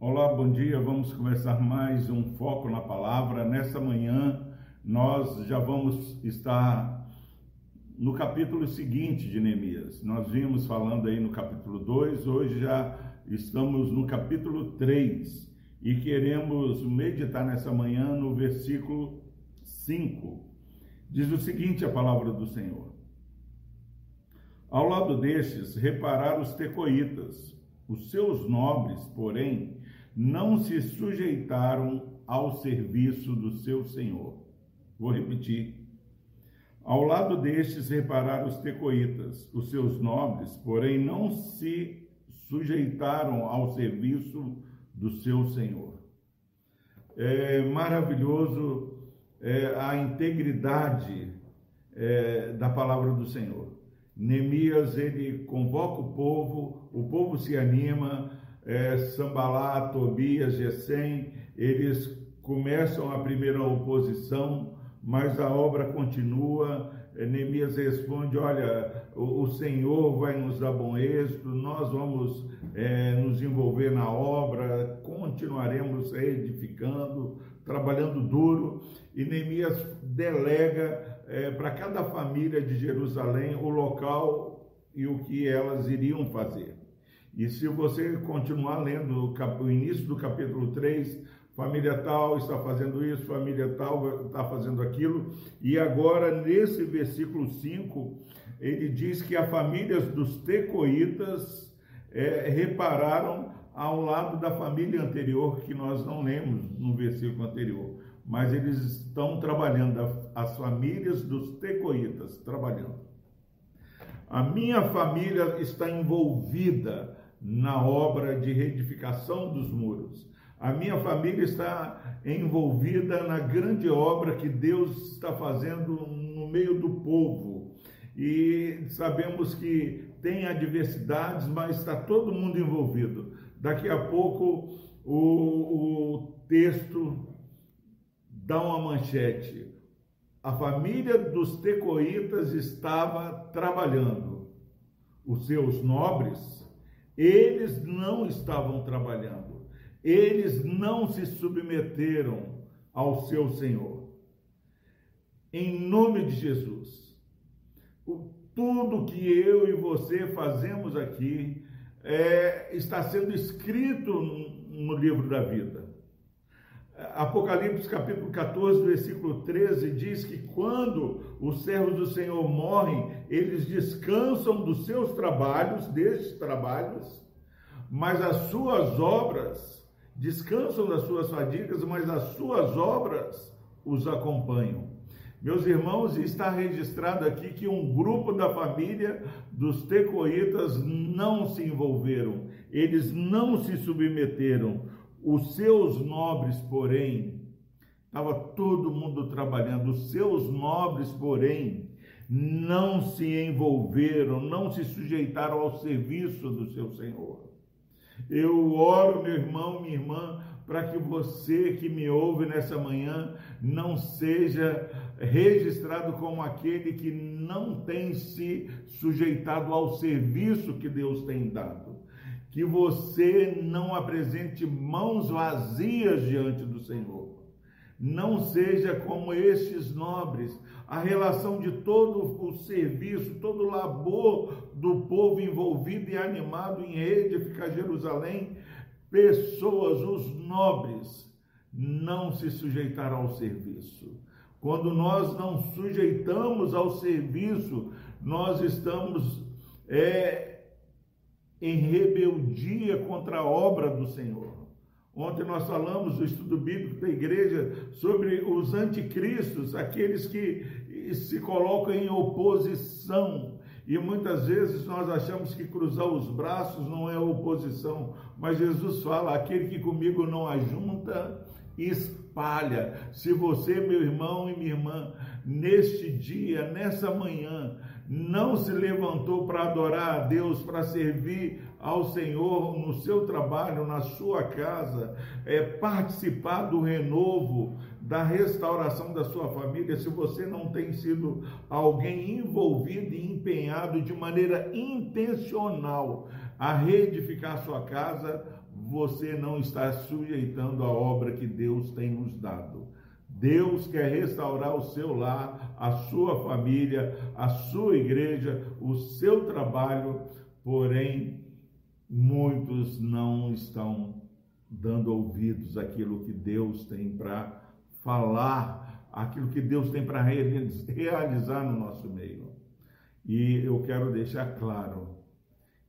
Olá, bom dia. Vamos começar mais um foco na palavra. Nessa manhã, nós já vamos estar no capítulo seguinte de Neemias. Nós vimos falando aí no capítulo 2, hoje já estamos no capítulo 3 e queremos meditar nessa manhã no versículo 5. Diz o seguinte a palavra do Senhor: Ao lado destes repararam os tecoitas, os seus nobres, porém, não se sujeitaram ao serviço do seu senhor. Vou repetir. Ao lado destes repararam os tecoitas, os seus nobres, porém não se sujeitaram ao serviço do seu Senhor. É maravilhoso é, a integridade é, da palavra do Senhor. Neemias, ele convoca o povo, o povo se anima, é, Sambalá, Tobias, Gesem, eles começam a primeira oposição, mas a obra continua, é, Neemias responde: Olha, o, o, Senhor vai nos dar bom êxito, nós vamos é, nos envolver na obra, continuaremos edificando, trabalhando duro. E Neemias delega é, para cada família de Jerusalém o local e o que elas iriam fazer. E se você continuar lendo o início do capítulo 3, família tal está fazendo isso, família tal está fazendo aquilo. E agora, nesse versículo 5, ele diz que as famílias dos tecoitas é, repararam ao lado da família anterior, que nós não lemos no versículo anterior. Mas eles estão trabalhando, as famílias dos tecoitas trabalhando. A minha família está envolvida na obra de reedificação dos muros. A minha família está envolvida na grande obra que Deus está fazendo no meio do povo. E sabemos que tem adversidades, mas está todo mundo envolvido. Daqui a pouco o, o texto dá uma manchete. A família dos tecoitas estava trabalhando. Os seus nobres, eles não estavam trabalhando eles não se submeteram ao seu Senhor. Em nome de Jesus, tudo que eu e você fazemos aqui é, está sendo escrito no livro da vida. Apocalipse capítulo 14, versículo 13 diz que quando os servos do Senhor morrem, eles descansam dos seus trabalhos, desses trabalhos, mas as suas obras descansam das suas fadigas, mas as suas obras os acompanham. Meus irmãos, está registrado aqui que um grupo da família dos tecoitas não se envolveram, eles não se submeteram. Os seus nobres, porém, estava todo mundo trabalhando, os seus nobres, porém, não se envolveram, não se sujeitaram ao serviço do seu Senhor. Eu oro, meu irmão, minha irmã, para que você que me ouve nessa manhã não seja registrado como aquele que não tem se sujeitado ao serviço que Deus tem dado. Que você não apresente mãos vazias diante do Senhor. Não seja como estes nobres, a relação de todo o serviço, todo o labor do povo envolvido e animado em edificar Jerusalém, pessoas, os nobres, não se sujeitaram ao serviço. Quando nós não sujeitamos ao serviço, nós estamos é, em rebeldia contra a obra do Senhor. Ontem nós falamos do estudo bíblico da igreja sobre os anticristos, aqueles que se colocam em oposição. E muitas vezes nós achamos que cruzar os braços não é oposição, mas Jesus fala: aquele que comigo não ajunta, espalha. Se você, meu irmão e minha irmã, neste dia, nessa manhã, não se levantou para adorar a Deus, para servir ao Senhor no seu trabalho, na sua casa, é participar do renovo da restauração da sua família, se você não tem sido alguém envolvido e empenhado de maneira intencional a reedificar sua casa, você não está sujeitando a obra que Deus tem nos dado. Deus quer restaurar o seu lar, a sua família, a sua igreja, o seu trabalho, porém, muitos não estão dando ouvidos àquilo que Deus tem para falar, aquilo que Deus tem para realizar no nosso meio. E eu quero deixar claro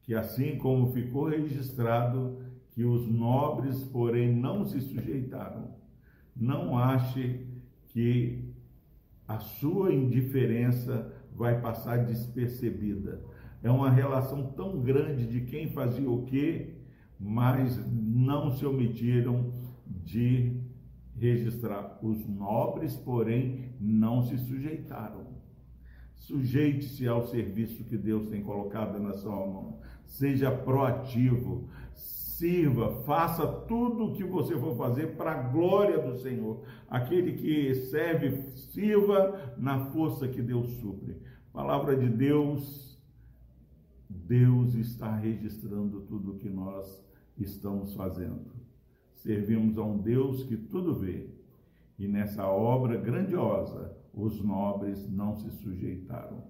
que, assim como ficou registrado que os nobres, porém, não se sujeitaram, não ache que a sua indiferença vai passar despercebida. É uma relação tão grande de quem fazia o quê, mas não se omitiram de registrar. Os nobres, porém, não se sujeitaram. Sujeite-se ao serviço que Deus tem colocado na sua mão. Seja proativo, sirva, faça tudo o que você for fazer para a glória do Senhor. Aquele que serve, sirva na força que Deus supre. Palavra de Deus, Deus está registrando tudo o que nós estamos fazendo. Servimos a um Deus que tudo vê. E nessa obra grandiosa, os nobres não se sujeitaram.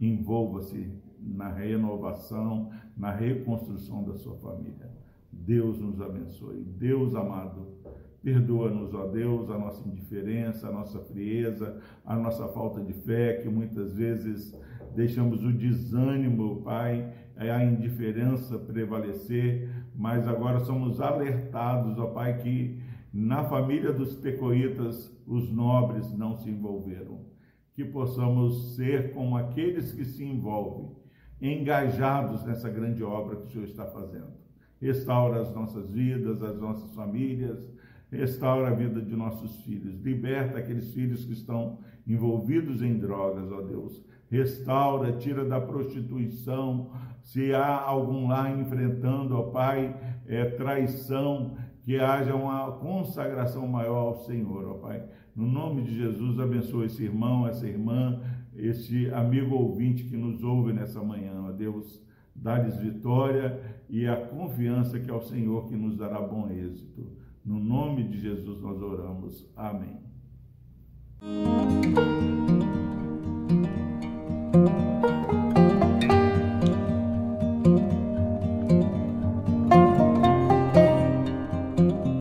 Envolva-se na renovação, na reconstrução da sua família. Deus nos abençoe. Deus amado, perdoa-nos, ó Deus, a nossa indiferença, a nossa frieza, a nossa falta de fé, que muitas vezes deixamos o desânimo, Pai, a indiferença prevalecer, mas agora somos alertados, ó Pai, que na família dos pecoitas os nobres não se envolveram. Que possamos ser como aqueles que se envolvem, engajados nessa grande obra que o Senhor está fazendo. Restaura as nossas vidas, as nossas famílias, restaura a vida de nossos filhos, liberta aqueles filhos que estão envolvidos em drogas, ó Deus. Restaura, tira da prostituição, se há algum lá enfrentando, ó Pai, é, traição, que haja uma consagração maior ao Senhor, ó Pai. No nome de Jesus, abençoe esse irmão, essa irmã, esse amigo ouvinte que nos ouve nessa manhã, ó Deus. Dá-lhes vitória e a confiança que é o Senhor que nos dará bom êxito. No nome de Jesus nós oramos. Amém.